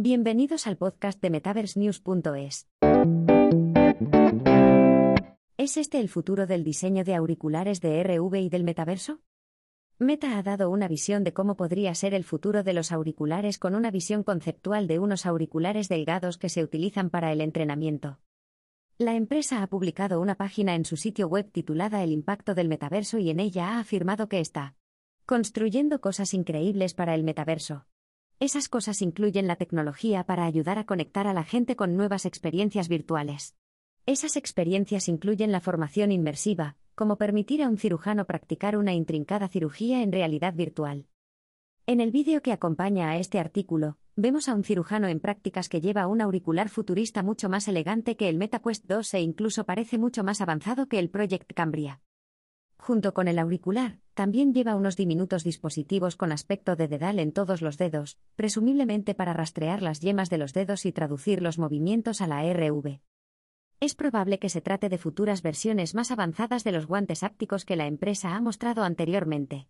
Bienvenidos al podcast de MetaverseNews.es. ¿Es este el futuro del diseño de auriculares de RV y del metaverso? Meta ha dado una visión de cómo podría ser el futuro de los auriculares con una visión conceptual de unos auriculares delgados que se utilizan para el entrenamiento. La empresa ha publicado una página en su sitio web titulada El impacto del metaverso y en ella ha afirmado que está construyendo cosas increíbles para el metaverso. Esas cosas incluyen la tecnología para ayudar a conectar a la gente con nuevas experiencias virtuales. Esas experiencias incluyen la formación inmersiva, como permitir a un cirujano practicar una intrincada cirugía en realidad virtual. En el vídeo que acompaña a este artículo, vemos a un cirujano en prácticas que lleva un auricular futurista mucho más elegante que el MetaQuest 2 e incluso parece mucho más avanzado que el Project Cambria. Junto con el auricular, también lleva unos diminutos dispositivos con aspecto de dedal en todos los dedos, presumiblemente para rastrear las yemas de los dedos y traducir los movimientos a la RV. Es probable que se trate de futuras versiones más avanzadas de los guantes ápticos que la empresa ha mostrado anteriormente.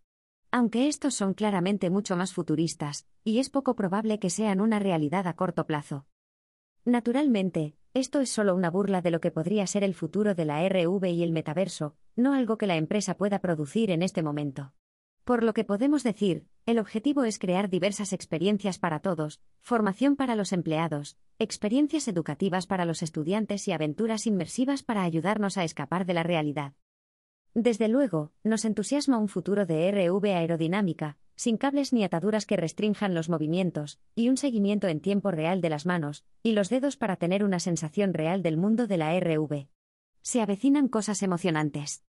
Aunque estos son claramente mucho más futuristas, y es poco probable que sean una realidad a corto plazo. Naturalmente, esto es solo una burla de lo que podría ser el futuro de la RV y el metaverso, no algo que la empresa pueda producir en este momento. Por lo que podemos decir, el objetivo es crear diversas experiencias para todos, formación para los empleados, experiencias educativas para los estudiantes y aventuras inmersivas para ayudarnos a escapar de la realidad. Desde luego, nos entusiasma un futuro de RV aerodinámica, sin cables ni ataduras que restrinjan los movimientos, y un seguimiento en tiempo real de las manos y los dedos para tener una sensación real del mundo de la RV. Se avecinan cosas emocionantes.